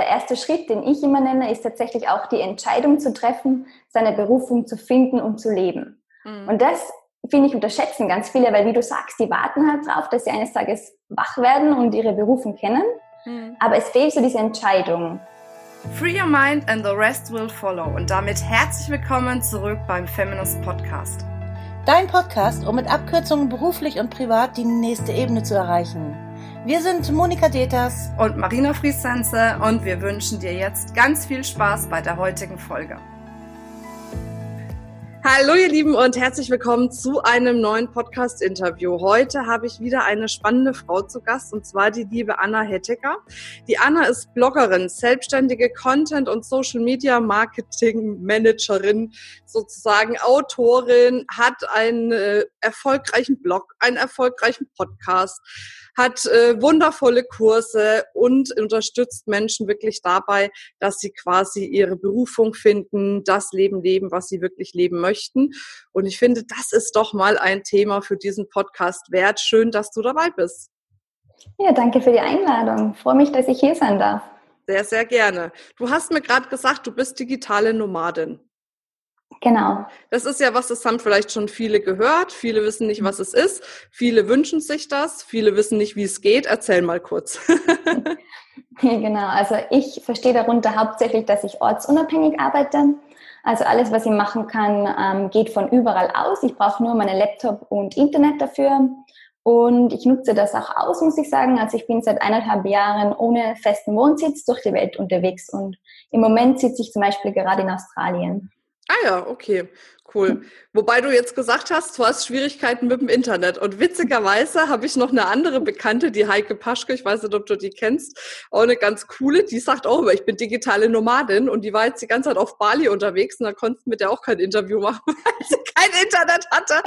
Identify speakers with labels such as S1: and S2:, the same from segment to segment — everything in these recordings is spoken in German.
S1: der erste Schritt, den ich immer nenne, ist tatsächlich auch die Entscheidung zu treffen, seine Berufung zu finden und zu leben. Mhm. Und das finde ich unterschätzen ganz viele, weil wie du sagst, die warten halt drauf, dass sie eines Tages wach werden und ihre Berufung kennen. Mhm. Aber es fehlt so diese Entscheidung.
S2: Free your mind and the rest will follow. Und damit herzlich willkommen zurück beim Feminist Podcast.
S3: Dein Podcast, um mit Abkürzungen beruflich und privat die nächste Ebene zu erreichen. Wir sind Monika Deters
S2: und Marina Friesense und wir wünschen dir jetzt ganz viel Spaß bei der heutigen Folge. Hallo ihr Lieben und herzlich willkommen zu einem neuen Podcast-Interview. Heute habe ich wieder eine spannende Frau zu Gast und zwar die liebe Anna Hettecker. Die Anna ist Bloggerin, selbstständige Content- und Social-Media-Marketing-Managerin, sozusagen Autorin, hat einen äh, erfolgreichen Blog, einen erfolgreichen Podcast, hat äh, wundervolle Kurse und unterstützt Menschen wirklich dabei, dass sie quasi ihre Berufung finden, das Leben leben, was sie wirklich leben möchten. Und ich finde, das ist doch mal ein Thema für diesen Podcast wert. Schön, dass du dabei bist.
S1: Ja, danke für die Einladung. Ich freue mich, dass ich hier sein darf.
S2: Sehr, sehr gerne. Du hast mir gerade gesagt, du bist digitale Nomadin.
S1: Genau.
S2: Das ist ja was, das haben vielleicht schon viele gehört. Viele wissen nicht, was es ist. Viele wünschen sich das. Viele wissen nicht, wie es geht. Erzähl mal kurz.
S1: genau. Also ich verstehe darunter hauptsächlich, dass ich ortsunabhängig arbeite. Also alles, was ich machen kann, ähm, geht von überall aus. Ich brauche nur meinen Laptop und Internet dafür. Und ich nutze das auch aus, muss ich sagen. Also ich bin seit eineinhalb Jahren ohne festen Wohnsitz durch die Welt unterwegs. Und im Moment sitze ich zum Beispiel gerade in Australien.
S2: Ah ja, okay, cool. Wobei du jetzt gesagt hast, du hast Schwierigkeiten mit dem Internet. Und witzigerweise habe ich noch eine andere Bekannte, die Heike Paschke, ich weiß nicht, ob du die kennst, auch eine ganz coole, die sagt auch immer, ich bin digitale Nomadin und die war jetzt die ganze Zeit auf Bali unterwegs und da konntest du mit der auch kein Interview machen, weil sie kein Internet hatte.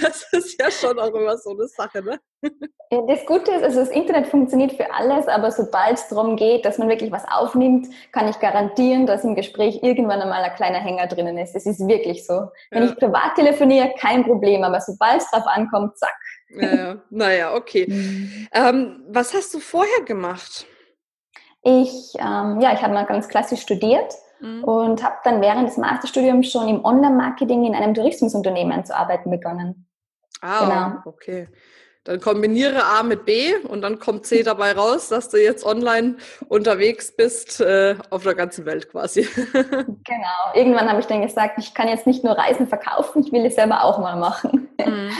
S2: das ist ja schon auch immer so eine Sache, ne?
S1: Das Gute ist, also das Internet funktioniert für alles, aber sobald es darum geht, dass man wirklich was aufnimmt, kann ich garantieren, dass im Gespräch irgendwann einmal ein kleiner Hänger drinnen ist. Das ist wirklich so. Wenn ja. ich privat telefoniere, kein Problem, aber sobald es drauf ankommt, zack.
S2: Ja, naja, okay. Mhm. Ähm, was hast du vorher gemacht?
S1: Ich, ähm, ja, ich habe mal ganz klassisch studiert mhm. und habe dann während des Masterstudiums schon im Online-Marketing in einem Tourismusunternehmen zu arbeiten begonnen.
S2: Ah, genau. okay. Dann kombiniere A mit B und dann kommt C dabei raus, dass du jetzt online unterwegs bist äh, auf der ganzen Welt quasi.
S1: genau. Irgendwann habe ich dann gesagt, ich kann jetzt nicht nur Reisen verkaufen, ich will es selber auch mal machen.
S2: Mhm.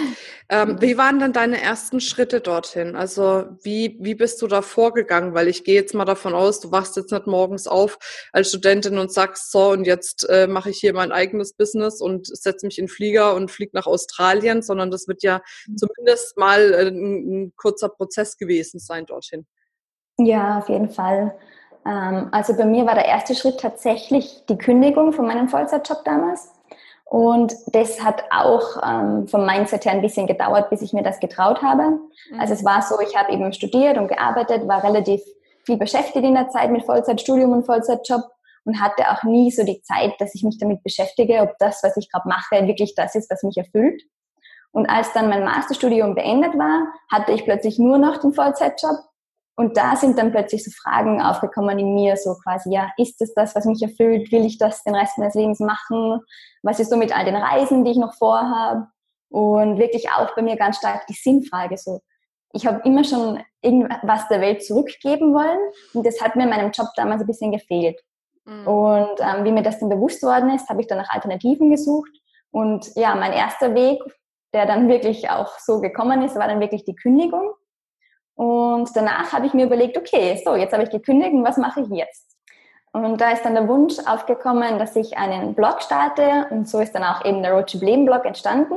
S2: Ähm, wie waren dann deine ersten Schritte dorthin? Also wie, wie bist du da vorgegangen? Weil ich gehe jetzt mal davon aus, du wachst jetzt nicht morgens auf als Studentin und sagst, so und jetzt äh, mache ich hier mein eigenes Business und setze mich in Flieger und fliege nach Australien, sondern das wird ja mhm. zumindest mal äh, ein, ein kurzer Prozess gewesen sein dorthin.
S1: Ja, auf jeden Fall. Ähm, also bei mir war der erste Schritt tatsächlich die Kündigung von meinem Vollzeitjob damals. Und das hat auch ähm, vom Mindset her ein bisschen gedauert, bis ich mir das getraut habe. Mhm. Also es war so, ich habe eben studiert und gearbeitet, war relativ viel beschäftigt in der Zeit mit Vollzeitstudium und Vollzeitjob und hatte auch nie so die Zeit, dass ich mich damit beschäftige, ob das, was ich gerade mache, wirklich das ist, was mich erfüllt. Und als dann mein Masterstudium beendet war, hatte ich plötzlich nur noch den Vollzeitjob und da sind dann plötzlich so Fragen aufgekommen in mir, so quasi, ja, ist es das, was mich erfüllt? Will ich das den Rest meines Lebens machen? Was ist so mit all den Reisen, die ich noch vorhabe? Und wirklich auch bei mir ganz stark die Sinnfrage, so, ich habe immer schon irgendwas der Welt zurückgeben wollen und das hat mir in meinem Job damals ein bisschen gefehlt. Mhm. Und ähm, wie mir das dann bewusst worden ist, habe ich dann nach Alternativen gesucht und ja, mein erster Weg, der dann wirklich auch so gekommen ist, war dann wirklich die Kündigung. Und danach habe ich mir überlegt, okay, so, jetzt habe ich gekündigt und was mache ich jetzt? Und da ist dann der Wunsch aufgekommen, dass ich einen Blog starte und so ist dann auch eben der Roadtrip Leben Blog entstanden,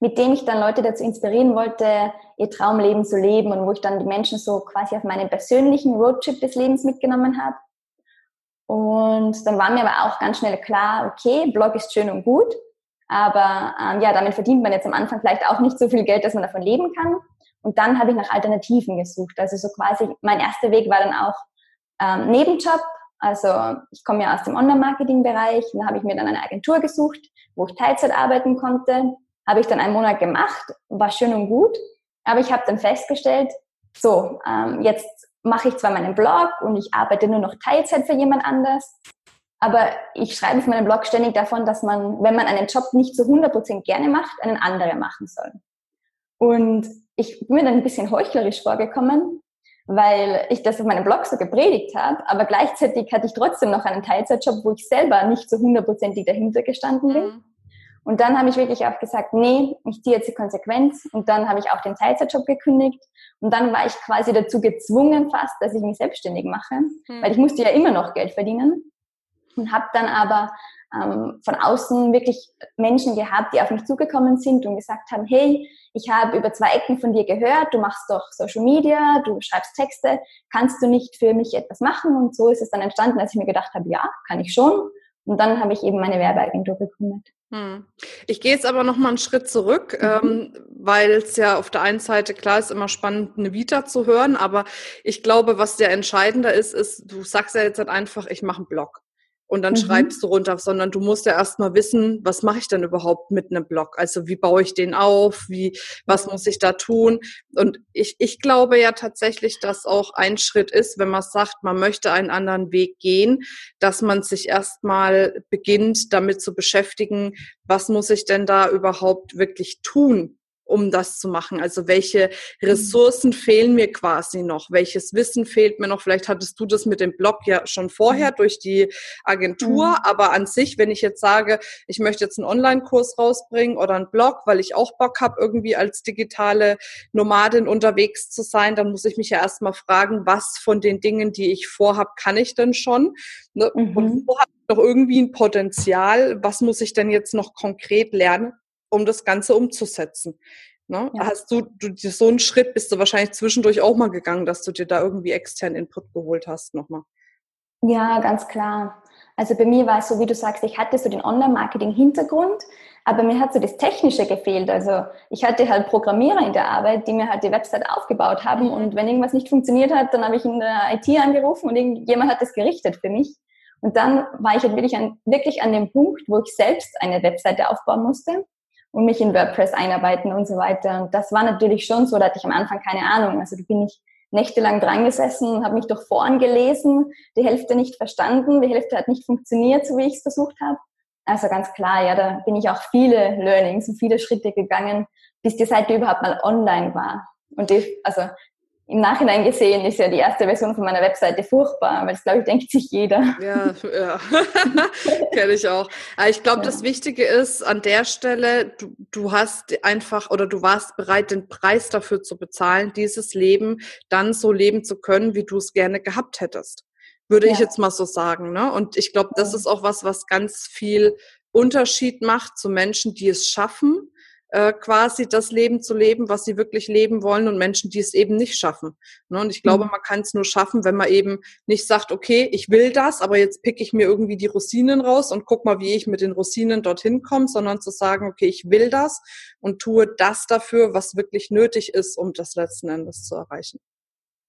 S1: mit dem ich dann Leute dazu inspirieren wollte, ihr Traumleben zu leben und wo ich dann die Menschen so quasi auf meinen persönlichen Roadtrip des Lebens mitgenommen habe. Und dann war mir aber auch ganz schnell klar, okay, Blog ist schön und gut, aber ähm, ja, damit verdient man jetzt am Anfang vielleicht auch nicht so viel Geld, dass man davon leben kann. Und dann habe ich nach Alternativen gesucht. Also so quasi, mein erster Weg war dann auch ähm, Nebenjob. Also ich komme ja aus dem Online-Marketing-Bereich. Da habe ich mir dann eine Agentur gesucht, wo ich Teilzeit arbeiten konnte. Habe ich dann einen Monat gemacht, war schön und gut. Aber ich habe dann festgestellt, so, ähm, jetzt mache ich zwar meinen Blog und ich arbeite nur noch Teilzeit für jemand anders, aber ich schreibe auf meinem Blog ständig davon, dass man, wenn man einen Job nicht zu 100% gerne macht, einen anderen machen soll. Und ich bin mir dann ein bisschen heuchlerisch vorgekommen, weil ich das auf meinem Blog so gepredigt habe, aber gleichzeitig hatte ich trotzdem noch einen Teilzeitjob, wo ich selber nicht so hundertprozentig dahinter gestanden bin. Mhm. Und dann habe ich wirklich auch gesagt, nee, ich ziehe jetzt die Konsequenz. Und dann habe ich auch den Teilzeitjob gekündigt. Und dann war ich quasi dazu gezwungen fast, dass ich mich selbstständig mache, mhm. weil ich musste ja immer noch Geld verdienen. Und habe dann aber ähm, von außen wirklich Menschen gehabt, die auf mich zugekommen sind und gesagt haben, hey, ich habe über zwei Ecken von dir gehört, du machst doch Social Media, du schreibst Texte, kannst du nicht für mich etwas machen? Und so ist es dann entstanden, dass ich mir gedacht habe, ja, kann ich schon. Und dann habe ich eben meine Werbeagentur gegründet.
S2: Hm. Ich gehe jetzt aber noch mal einen Schritt zurück, mhm. ähm, weil es ja auf der einen Seite klar ist immer spannend, eine Vita zu hören, aber ich glaube, was der entscheidender ist, ist, du sagst ja jetzt halt einfach, ich mache einen Blog und dann mhm. schreibst du runter, sondern du musst ja erstmal wissen, was mache ich denn überhaupt mit einem Blog? Also wie baue ich den auf? Wie, was muss ich da tun? Und ich, ich glaube ja tatsächlich, dass auch ein Schritt ist, wenn man sagt, man möchte einen anderen Weg gehen, dass man sich erstmal beginnt, damit zu beschäftigen, was muss ich denn da überhaupt wirklich tun? Um das zu machen? Also welche Ressourcen fehlen mir quasi noch? Welches Wissen fehlt mir noch? Vielleicht hattest du das mit dem Blog ja schon vorher mhm. durch die Agentur, mhm. aber an sich, wenn ich jetzt sage, ich möchte jetzt einen Online-Kurs rausbringen oder einen Blog, weil ich auch Bock habe, irgendwie als digitale Nomadin unterwegs zu sein, dann muss ich mich ja erstmal fragen, was von den Dingen, die ich vorhab, kann ich denn schon? Ne? Mhm. Und wo habe ich noch irgendwie ein Potenzial? Was muss ich denn jetzt noch konkret lernen? Um das Ganze umzusetzen. Ne? Ja. Hast du, du so einen Schritt bist du wahrscheinlich zwischendurch auch mal gegangen, dass du dir da irgendwie externen Input geholt hast nochmal.
S1: Ja, ganz klar. Also bei mir war es so, wie du sagst, ich hatte so den Online-Marketing-Hintergrund, aber mir hat so das Technische gefehlt. Also ich hatte halt Programmierer in der Arbeit, die mir halt die Website aufgebaut haben mhm. und wenn irgendwas nicht funktioniert hat, dann habe ich in der IT angerufen und irgendjemand hat das gerichtet für mich. Und dann war ich halt wirklich an, wirklich an dem Punkt, wo ich selbst eine Webseite aufbauen musste und mich in WordPress einarbeiten und so weiter. Und das war natürlich schon so, da hatte ich am Anfang keine Ahnung. Also da bin ich nächtelang dran gesessen, habe mich durch Foren gelesen, die Hälfte nicht verstanden, die Hälfte hat nicht funktioniert, so wie ich es versucht habe. Also ganz klar, ja, da bin ich auch viele Learnings und viele Schritte gegangen, bis die Seite überhaupt mal online war. Und die, also im Nachhinein gesehen ist ja die erste Version von meiner Webseite furchtbar, weil das, glaube ich, denkt sich jeder.
S2: Ja, ja. kenne ich auch. Aber ich glaube, ja. das Wichtige ist an der Stelle, du, du hast einfach oder du warst bereit, den Preis dafür zu bezahlen, dieses Leben dann so leben zu können, wie du es gerne gehabt hättest. Würde ja. ich jetzt mal so sagen. Ne? Und ich glaube, das ist auch was, was ganz viel Unterschied macht zu Menschen, die es schaffen, äh, quasi das Leben zu leben, was sie wirklich leben wollen und Menschen, die es eben nicht schaffen. Ne? Und ich glaube, mhm. man kann es nur schaffen, wenn man eben nicht sagt, okay, ich will das, aber jetzt pick ich mir irgendwie die Rosinen raus und guck mal, wie ich mit den Rosinen dorthin komme, sondern zu sagen, okay, ich will das und tue das dafür, was wirklich nötig ist, um das letzten Endes zu erreichen.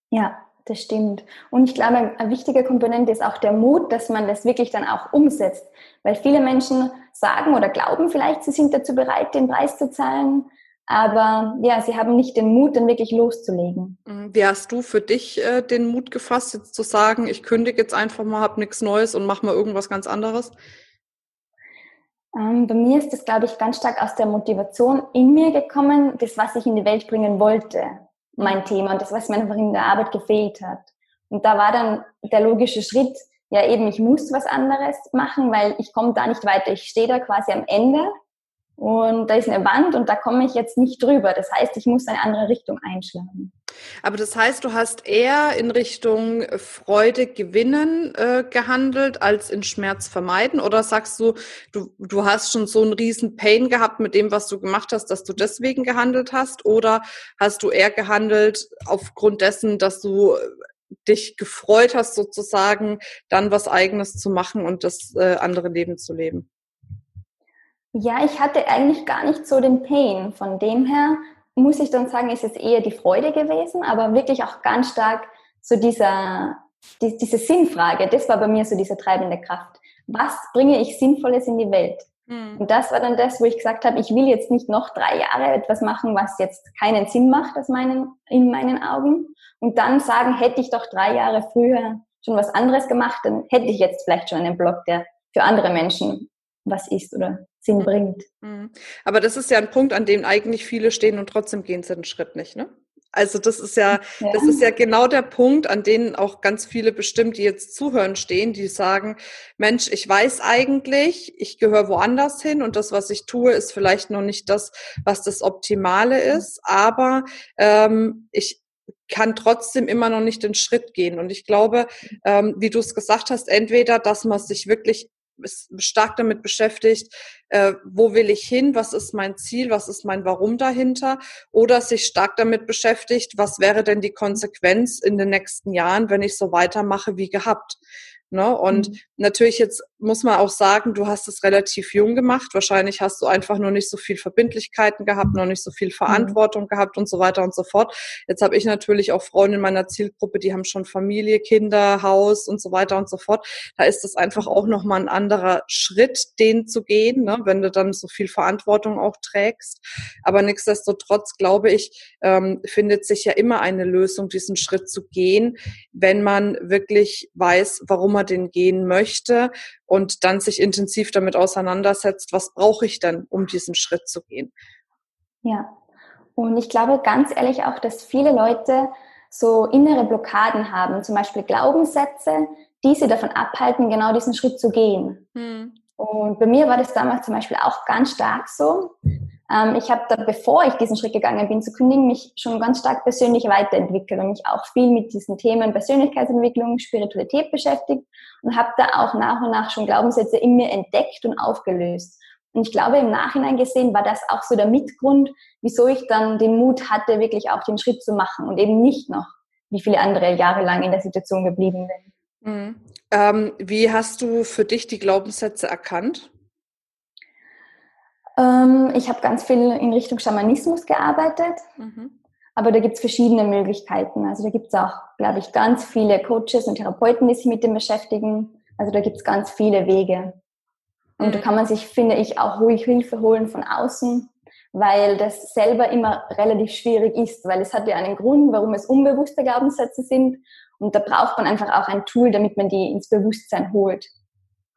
S1: Ja, das stimmt. Und ich glaube, eine wichtige Komponente ist auch der Mut, dass man das wirklich dann auch umsetzt. Weil viele Menschen sagen oder glauben vielleicht, sie sind dazu bereit, den Preis zu zahlen. Aber ja, sie haben nicht den Mut, dann wirklich loszulegen.
S2: Mhm. Wie hast du für dich äh, den Mut gefasst, jetzt zu sagen, ich kündige jetzt einfach mal, habe nichts Neues und mache mal irgendwas ganz anderes?
S1: Ähm, bei mir ist das, glaube ich, ganz stark aus der Motivation in mir gekommen, das, was ich in die Welt bringen wollte mein Thema und das, was mir einfach in der Arbeit gefehlt hat. Und da war dann der logische Schritt, ja eben, ich muss was anderes machen, weil ich komme da nicht weiter. Ich stehe da quasi am Ende und da ist eine Wand und da komme ich jetzt nicht drüber. Das heißt, ich muss eine andere Richtung einschlagen.
S2: Aber das heißt, du hast eher in Richtung Freude gewinnen äh, gehandelt als in Schmerz vermeiden? Oder sagst du, du, du hast schon so einen riesen Pain gehabt mit dem, was du gemacht hast, dass du deswegen gehandelt hast? Oder hast du eher gehandelt aufgrund dessen, dass du dich gefreut hast, sozusagen dann was eigenes zu machen und das äh, andere Leben zu leben?
S1: Ja, ich hatte eigentlich gar nicht so den Pain. Von dem her muss ich dann sagen, ist es eher die Freude gewesen, aber wirklich auch ganz stark so dieser, die, diese Sinnfrage. Das war bei mir so diese treibende Kraft. Was bringe ich Sinnvolles in die Welt? Mhm. Und das war dann das, wo ich gesagt habe, ich will jetzt nicht noch drei Jahre etwas machen, was jetzt keinen Sinn macht aus meinen, in meinen Augen. Und dann sagen, hätte ich doch drei Jahre früher schon was anderes gemacht, dann hätte ich jetzt vielleicht schon einen Blog, der für andere Menschen was ist oder Sinn mhm. bringt.
S2: Mhm. Aber das ist ja ein Punkt, an dem eigentlich viele stehen und trotzdem gehen sie den Schritt nicht, ne? Also das ist ja, ja, das ist ja genau der Punkt, an dem auch ganz viele bestimmt, die jetzt zuhören, stehen, die sagen, Mensch, ich weiß eigentlich, ich gehöre woanders hin und das, was ich tue, ist vielleicht noch nicht das, was das Optimale ist, aber ähm, ich kann trotzdem immer noch nicht den Schritt gehen. Und ich glaube, ähm, wie du es gesagt hast, entweder, dass man sich wirklich stark damit beschäftigt, äh, wo will ich hin, was ist mein Ziel, was ist mein Warum dahinter, oder sich stark damit beschäftigt, was wäre denn die Konsequenz in den nächsten Jahren, wenn ich so weitermache wie gehabt. Ne? Und mhm. natürlich jetzt muss man auch sagen, du hast es relativ jung gemacht. Wahrscheinlich hast du einfach nur nicht so viel Verbindlichkeiten gehabt, noch nicht so viel mhm. Verantwortung gehabt und so weiter und so fort. Jetzt habe ich natürlich auch Freunde in meiner Zielgruppe, die haben schon Familie, Kinder, Haus und so weiter und so fort. Da ist das einfach auch nochmal ein anderer Schritt, den zu gehen, ne? wenn du dann so viel Verantwortung auch trägst. Aber nichtsdestotrotz glaube ich, ähm, findet sich ja immer eine Lösung, diesen Schritt zu gehen, wenn man wirklich weiß, warum man den gehen möchte und dann sich intensiv damit auseinandersetzt, was brauche ich denn, um diesen Schritt zu gehen.
S1: Ja, und ich glaube ganz ehrlich auch, dass viele Leute so innere Blockaden haben, zum Beispiel Glaubenssätze, die sie davon abhalten, genau diesen Schritt zu gehen. Hm. Und bei mir war das damals zum Beispiel auch ganz stark so. Ähm, ich habe da, bevor ich diesen Schritt gegangen bin zu kündigen, mich schon ganz stark persönlich weiterentwickelt und mich auch viel mit diesen Themen Persönlichkeitsentwicklung, Spiritualität beschäftigt und habe da auch nach und nach schon Glaubenssätze in mir entdeckt und aufgelöst. Und ich glaube, im Nachhinein gesehen war das auch so der Mitgrund, wieso ich dann den Mut hatte, wirklich auch den Schritt zu machen und eben nicht noch wie viele andere Jahre lang in der Situation geblieben bin.
S2: Mhm. Ähm, wie hast du für dich die Glaubenssätze erkannt?
S1: Ähm, ich habe ganz viel in Richtung Schamanismus gearbeitet. Mhm. Aber da gibt es verschiedene Möglichkeiten. Also da gibt es auch, glaube ich, ganz viele Coaches und Therapeuten, die sich mit dem beschäftigen. Also da gibt es ganz viele Wege. Und mhm. da kann man sich, finde ich, auch ruhig Hilfe holen von außen, weil das selber immer relativ schwierig ist, weil es hat ja einen Grund, warum es unbewusste Glaubenssätze sind. Und da braucht man einfach auch ein Tool, damit man die ins Bewusstsein holt.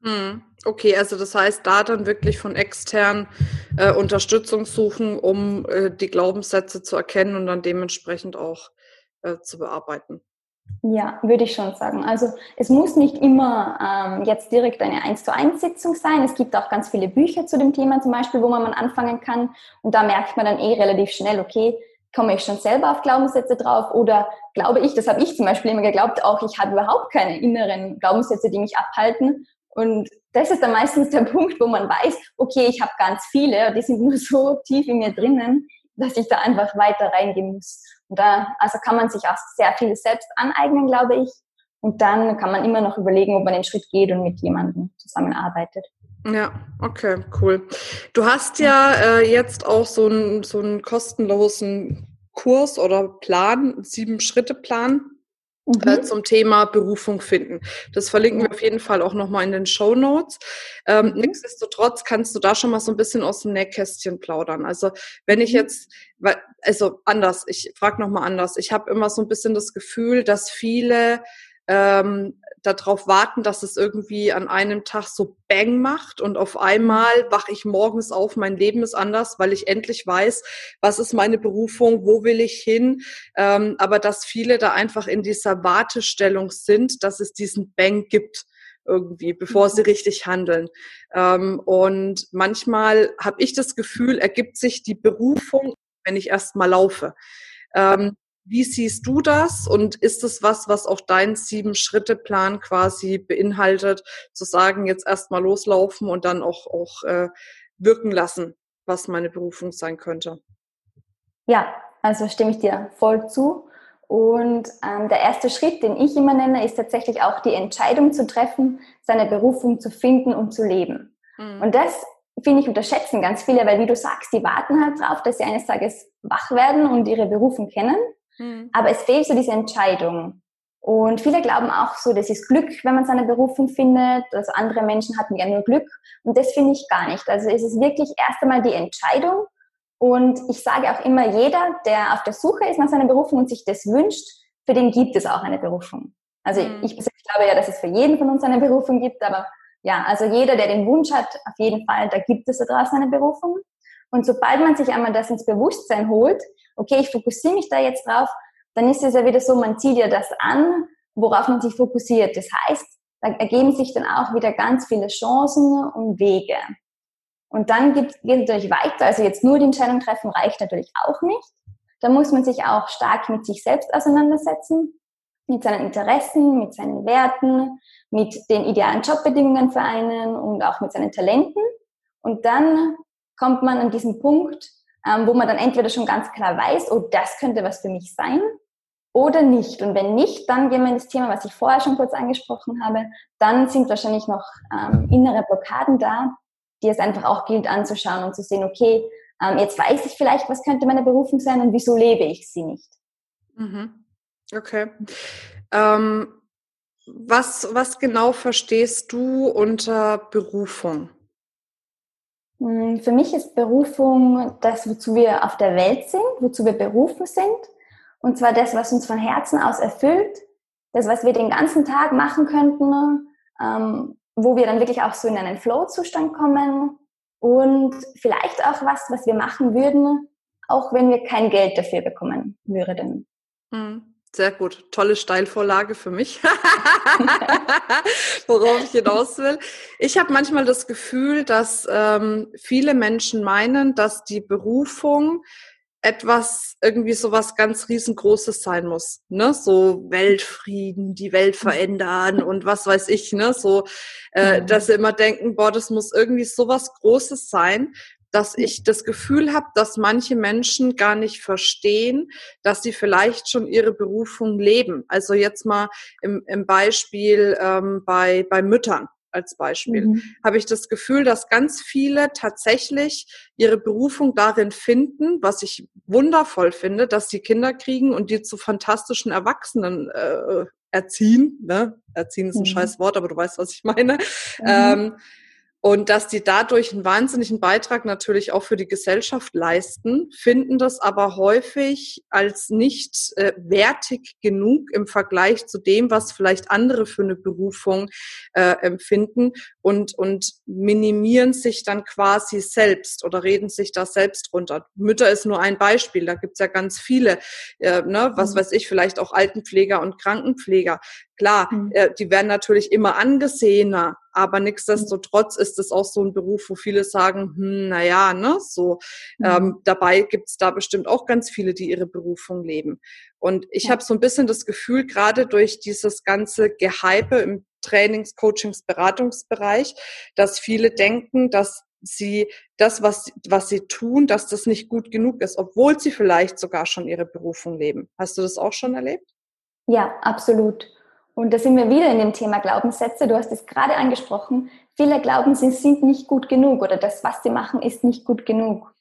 S2: Hm. Okay, also das heißt, da dann wirklich von extern äh, Unterstützung suchen, um äh, die Glaubenssätze zu erkennen und dann dementsprechend auch äh, zu bearbeiten.
S1: Ja, würde ich schon sagen. Also es muss nicht immer ähm, jetzt direkt eine 1 zu 1 Sitzung sein. Es gibt auch ganz viele Bücher zu dem Thema zum Beispiel, wo man anfangen kann. Und da merkt man dann eh relativ schnell, okay, komme ich schon selber auf Glaubenssätze drauf oder glaube ich, das habe ich zum Beispiel immer geglaubt, auch ich habe überhaupt keine inneren Glaubenssätze, die mich abhalten und das ist dann meistens der Punkt, wo man weiß, okay, ich habe ganz viele, die sind nur so tief in mir drinnen, dass ich da einfach weiter reingehen muss. Und da, also kann man sich auch sehr viel selbst aneignen, glaube ich. Und dann kann man immer noch überlegen, ob man den Schritt geht und mit jemandem zusammenarbeitet.
S2: Ja, okay, cool. Du hast ja äh, jetzt auch so einen so einen kostenlosen Kurs oder Plan, sieben Schritte Plan äh, mhm. äh, zum Thema Berufung finden. Das verlinken wir auf jeden Fall auch nochmal in den Show Notes. Ähm, mhm. Nichtsdestotrotz kannst du da schon mal so ein bisschen aus dem Nähkästchen plaudern. Also wenn ich mhm. jetzt, also anders, ich frage nochmal anders. Ich habe immer so ein bisschen das Gefühl, dass viele ähm, darauf warten, dass es irgendwie an einem Tag so Bang macht und auf einmal wache ich morgens auf, mein Leben ist anders, weil ich endlich weiß, was ist meine Berufung, wo will ich hin. Ähm, aber dass viele da einfach in dieser Wartestellung sind, dass es diesen Bang gibt irgendwie, bevor sie mhm. richtig handeln. Ähm, und manchmal habe ich das Gefühl, ergibt sich die Berufung, wenn ich erst mal laufe. Ähm, wie siehst du das und ist es was, was auch dein Sieben-Schritte-Plan quasi beinhaltet, zu sagen, jetzt erstmal loslaufen und dann auch, auch äh, wirken lassen, was meine Berufung sein könnte?
S1: Ja, also stimme ich dir voll zu. Und ähm, der erste Schritt, den ich immer nenne, ist tatsächlich auch die Entscheidung zu treffen, seine Berufung zu finden und zu leben. Mhm. Und das finde ich, unterschätzen ganz viele, weil wie du sagst, die warten halt drauf, dass sie eines Tages wach werden und ihre Berufung kennen. Mhm. Aber es fehlt so diese Entscheidung. Und viele glauben auch so, das ist Glück, wenn man seine Berufung findet. Also andere Menschen hatten ja nur Glück. Und das finde ich gar nicht. Also es ist wirklich erst einmal die Entscheidung. Und ich sage auch immer, jeder, der auf der Suche ist nach seiner Berufung und sich das wünscht, für den gibt es auch eine Berufung. Also mhm. ich, ich glaube ja, dass es für jeden von uns eine Berufung gibt, aber ja, also jeder, der den Wunsch hat, auf jeden Fall, da gibt es da draußen eine Berufung. Und sobald man sich einmal das ins Bewusstsein holt, okay, ich fokussiere mich da jetzt drauf, dann ist es ja wieder so, man zieht ja das an, worauf man sich fokussiert. Das heißt, da ergeben sich dann auch wieder ganz viele Chancen und Wege. Und dann geht es natürlich weiter. Also jetzt nur die Entscheidung treffen reicht natürlich auch nicht. Da muss man sich auch stark mit sich selbst auseinandersetzen, mit seinen Interessen, mit seinen Werten, mit den idealen Jobbedingungen für einen und auch mit seinen Talenten. Und dann kommt man an diesen Punkt, ähm, wo man dann entweder schon ganz klar weiß, oh, das könnte was für mich sein, oder nicht. Und wenn nicht, dann gehen wir in das Thema, was ich vorher schon kurz angesprochen habe. Dann sind wahrscheinlich noch ähm, innere Blockaden da, die es einfach auch gilt anzuschauen und zu sehen, okay, ähm, jetzt weiß ich vielleicht, was könnte meine Berufung sein und wieso lebe ich sie nicht.
S2: Mhm. Okay. Ähm, was, was genau verstehst du unter Berufung?
S1: Hm, für mich ist Berufung das, wozu wir auf der Welt sind, wozu wir berufen sind. Und zwar das, was uns von Herzen aus erfüllt, das, was wir den ganzen Tag machen könnten, ähm, wo wir dann wirklich auch so in einen Flow-Zustand kommen. Und vielleicht auch was, was wir machen würden, auch wenn wir kein Geld dafür bekommen würden.
S2: Hm, sehr gut. Tolle Steilvorlage für mich, worauf ich hinaus will. Ich habe manchmal das Gefühl, dass ähm, viele Menschen meinen, dass die Berufung etwas, irgendwie so was ganz riesengroßes sein muss, ne? So Weltfrieden, die Welt verändern und was weiß ich, ne? So, äh, mhm. dass sie immer denken, boah, das muss irgendwie so was Großes sein, dass ich das Gefühl habe, dass manche Menschen gar nicht verstehen, dass sie vielleicht schon ihre Berufung leben. Also jetzt mal im, im Beispiel ähm, bei, bei Müttern als Beispiel, mhm. habe ich das Gefühl, dass ganz viele tatsächlich ihre Berufung darin finden, was ich wundervoll finde, dass sie Kinder kriegen und die zu fantastischen Erwachsenen äh, erziehen. Ne? Erziehen ist ein mhm. scheiß Wort, aber du weißt, was ich meine. Mhm. Ähm, und dass die dadurch einen wahnsinnigen Beitrag natürlich auch für die Gesellschaft leisten, finden das aber häufig als nicht äh, wertig genug im Vergleich zu dem, was vielleicht andere für eine Berufung äh, empfinden und, und minimieren sich dann quasi selbst oder reden sich da selbst runter. Mütter ist nur ein Beispiel, da gibt's ja ganz viele, äh, ne, was mhm. weiß ich, vielleicht auch Altenpfleger und Krankenpfleger. Klar, mhm. äh, die werden natürlich immer angesehener, aber nichtsdestotrotz ist es auch so ein Beruf, wo viele sagen, hm, na ja, ne, so. Mhm. Ähm, dabei gibt's da bestimmt auch ganz viele, die ihre Berufung leben. Und ich ja. habe so ein bisschen das Gefühl, gerade durch dieses ganze Gehype im Trainings-, Coachings-, Beratungsbereich, dass viele denken, dass sie das, was, was sie tun, dass das nicht gut genug ist, obwohl sie vielleicht sogar schon ihre Berufung leben. Hast du das auch schon erlebt?
S1: Ja, absolut. Und da sind wir wieder in dem Thema Glaubenssätze. Du hast es gerade angesprochen. Viele glauben, sie sind nicht gut genug oder das, was sie machen, ist nicht gut genug.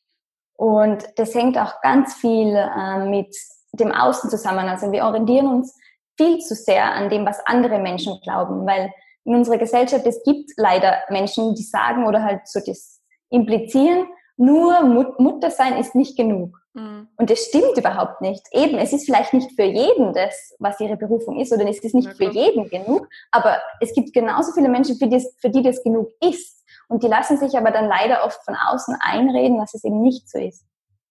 S1: Und das hängt auch ganz viel äh, mit dem Außen zusammen. Also wir orientieren uns viel zu sehr an dem, was andere Menschen glauben, weil in unserer Gesellschaft, es gibt leider Menschen, die sagen oder halt so das implizieren, nur Mut Mutter sein ist nicht genug. Mhm. Und das stimmt überhaupt nicht. Eben, es ist vielleicht nicht für jeden das, was ihre Berufung ist, oder es ist nicht für jeden genug, aber es gibt genauso viele Menschen, für die, für die das genug ist. Und die lassen sich aber dann leider oft von außen einreden, dass es eben nicht so ist.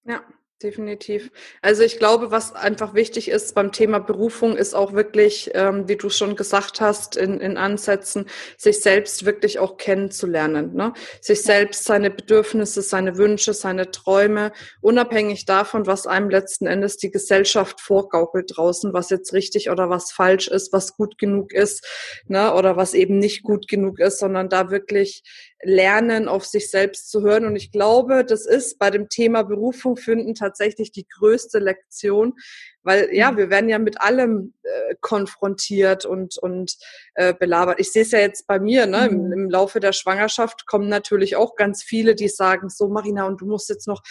S2: Ja, Definitiv. Also ich glaube, was einfach wichtig ist beim Thema Berufung, ist auch wirklich, ähm, wie du schon gesagt hast, in, in Ansätzen, sich selbst wirklich auch kennenzulernen. Ne? Sich selbst, seine Bedürfnisse, seine Wünsche, seine Träume, unabhängig davon, was einem letzten Endes die Gesellschaft vorgaukelt draußen, was jetzt richtig oder was falsch ist, was gut genug ist ne? oder was eben nicht gut genug ist, sondern da wirklich lernen, auf sich selbst zu hören. Und ich glaube, das ist bei dem Thema Berufung finden tatsächlich die größte Lektion, weil ja, mhm. wir werden ja mit allem äh, konfrontiert und, und äh, belabert. Ich sehe es ja jetzt bei mir, ne? Im, mhm. Im, Laufe der Schwangerschaft kommen natürlich auch ganz viele, die sagen, so Marina, und du musst jetzt noch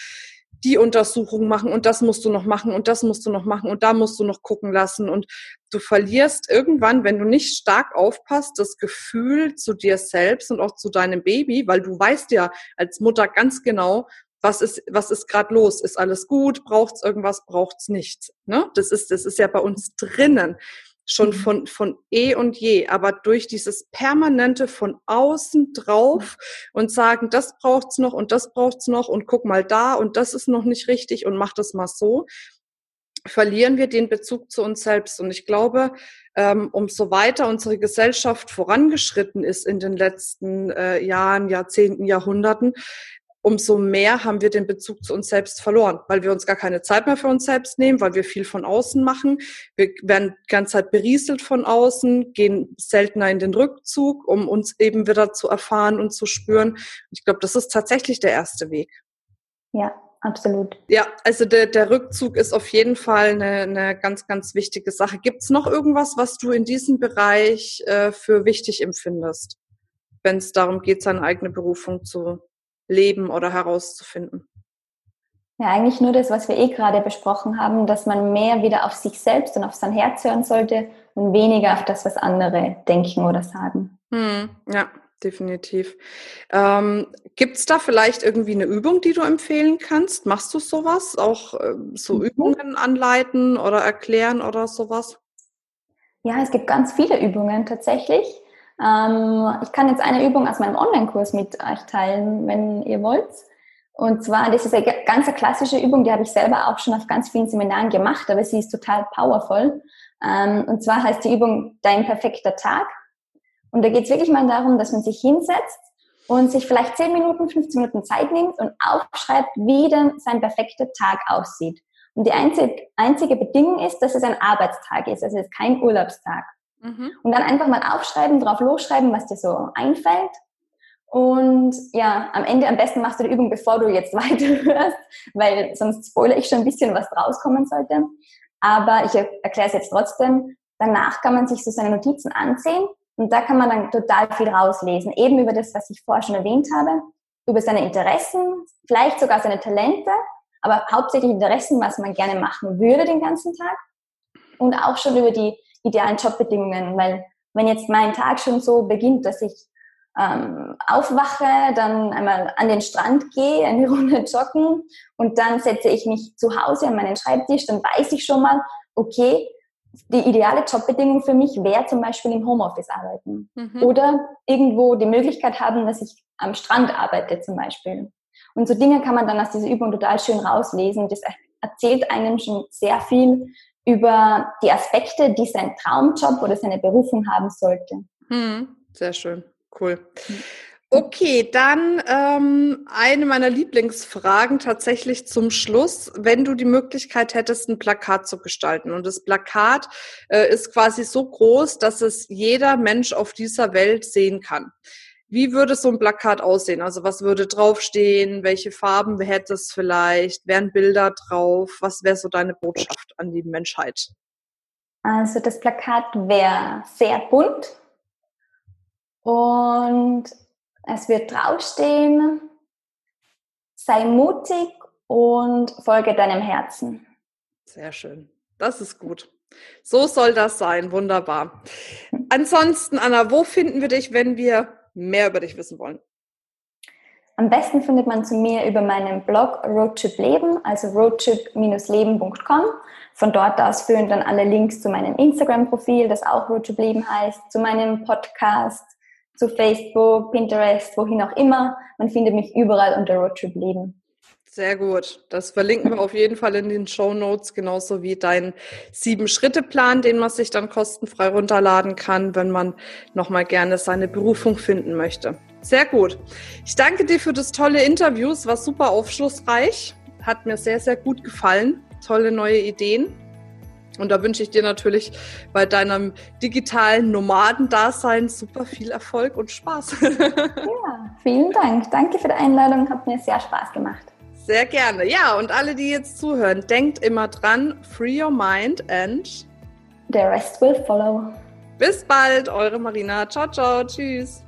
S2: die Untersuchung machen und das musst du noch machen und das musst du noch machen und da musst du noch gucken lassen. Und du verlierst irgendwann, wenn du nicht stark aufpasst, das Gefühl zu dir selbst und auch zu deinem Baby, weil du weißt ja als Mutter ganz genau, was ist, was ist gerade los? Ist alles gut? Braucht's irgendwas? Braucht's nichts? Ne? Das ist, das ist ja bei uns drinnen schon mhm. von, von eh und je, aber durch dieses permanente von außen drauf und sagen, das braucht's noch und das braucht's noch und guck mal da und das ist noch nicht richtig und mach das mal so, verlieren wir den Bezug zu uns selbst. Und ich glaube, ähm, umso weiter unsere Gesellschaft vorangeschritten ist in den letzten äh, Jahren, Jahrzehnten, Jahrhunderten, umso mehr haben wir den Bezug zu uns selbst verloren, weil wir uns gar keine Zeit mehr für uns selbst nehmen, weil wir viel von außen machen. Wir werden die ganze Zeit berieselt von außen, gehen seltener in den Rückzug, um uns eben wieder zu erfahren und zu spüren. Ich glaube, das ist tatsächlich der erste Weg.
S1: Ja, absolut.
S2: Ja, also der, der Rückzug ist auf jeden Fall eine, eine ganz, ganz wichtige Sache. Gibt es noch irgendwas, was du in diesem Bereich äh, für wichtig empfindest, wenn es darum geht, seine eigene Berufung zu leben oder herauszufinden?
S1: Ja, eigentlich nur das, was wir eh gerade besprochen haben, dass man mehr wieder auf sich selbst und auf sein Herz hören sollte und weniger auf das, was andere denken oder sagen.
S2: Hm, ja, definitiv. Ähm, Gibt es da vielleicht irgendwie eine Übung, die du empfehlen kannst? Machst du sowas? Auch äh, so mhm. Übungen anleiten oder erklären oder sowas?
S1: Ja, es gibt ganz viele Übungen tatsächlich. Ähm, ich kann jetzt eine Übung aus meinem Online-Kurs mit euch teilen, wenn ihr wollt. Und zwar, das ist eine ganz klassische Übung, die habe ich selber auch schon auf ganz vielen Seminaren gemacht, aber sie ist total powerful. Ähm, und zwar heißt die Übung Dein perfekter Tag. Und da geht es wirklich mal darum, dass man sich hinsetzt und sich vielleicht 10 Minuten, 15 Minuten Zeit nimmt und aufschreibt, wie denn sein perfekter Tag aussieht. Und die einzige, einzige Bedingung ist, dass es ein Arbeitstag ist, also es ist kein Urlaubstag. Mhm. Und dann einfach mal aufschreiben, drauf losschreiben, was dir so einfällt. Und ja, am Ende am besten machst du die Übung, bevor du jetzt weiterhörst, weil sonst spoilere ich schon ein bisschen, was rauskommen sollte. Aber ich erkläre es jetzt trotzdem. Danach kann man sich so seine Notizen ansehen und da kann man dann total viel rauslesen. Eben über das, was ich vorher schon erwähnt habe, über seine Interessen, vielleicht sogar seine Talente, aber hauptsächlich Interessen, was man gerne machen würde den ganzen Tag. Und auch schon über die idealen Jobbedingungen, weil wenn jetzt mein Tag schon so beginnt, dass ich ähm, aufwache, dann einmal an den Strand gehe, eine Runde joggen und dann setze ich mich zu Hause an meinen Schreibtisch, dann weiß ich schon mal, okay, die ideale Jobbedingung für mich wäre zum Beispiel im Homeoffice arbeiten mhm. oder irgendwo die Möglichkeit haben, dass ich am Strand arbeite zum Beispiel. Und so Dinge kann man dann aus dieser Übung total schön rauslesen. Das erzählt einem schon sehr viel über die Aspekte, die sein Traumjob oder seine Berufung haben sollte.
S2: Hm, sehr schön, cool. Okay, dann ähm, eine meiner Lieblingsfragen tatsächlich zum Schluss. Wenn du die Möglichkeit hättest, ein Plakat zu gestalten und das Plakat äh, ist quasi so groß, dass es jeder Mensch auf dieser Welt sehen kann. Wie würde so ein Plakat aussehen? Also was würde draufstehen? Welche Farben hätte es vielleicht? Wären Bilder drauf? Was wäre so deine Botschaft an die Menschheit?
S1: Also das Plakat wäre sehr bunt und es wird draufstehen, sei mutig und folge deinem Herzen.
S2: Sehr schön. Das ist gut. So soll das sein. Wunderbar. Ansonsten, Anna, wo finden wir dich, wenn wir mehr über dich wissen wollen?
S1: Am besten findet man zu mir über meinen Blog Roadtrip Leben, also roadtrip-leben.com. Von dort aus führen dann alle Links zu meinem Instagram-Profil, das auch Roadtrip Leben heißt, zu meinem Podcast, zu Facebook, Pinterest, wohin auch immer. Man findet mich überall unter Roadtrip Leben.
S2: Sehr gut. Das verlinken wir auf jeden Fall in den Show Notes, genauso wie deinen Sieben-Schritte-Plan, den man sich dann kostenfrei runterladen kann, wenn man nochmal gerne seine Berufung finden möchte. Sehr gut. Ich danke dir für das tolle Interview. Es war super aufschlussreich. Hat mir sehr, sehr gut gefallen. Tolle neue Ideen. Und da wünsche ich dir natürlich bei deinem digitalen Nomadendasein super viel Erfolg und Spaß.
S1: ja, vielen Dank. Danke für die Einladung. Hat mir sehr Spaß gemacht.
S2: Sehr gerne. Ja, und alle, die jetzt zuhören, denkt immer dran, free your mind and
S1: the rest will follow.
S2: Bis bald, eure Marina. Ciao, ciao, tschüss.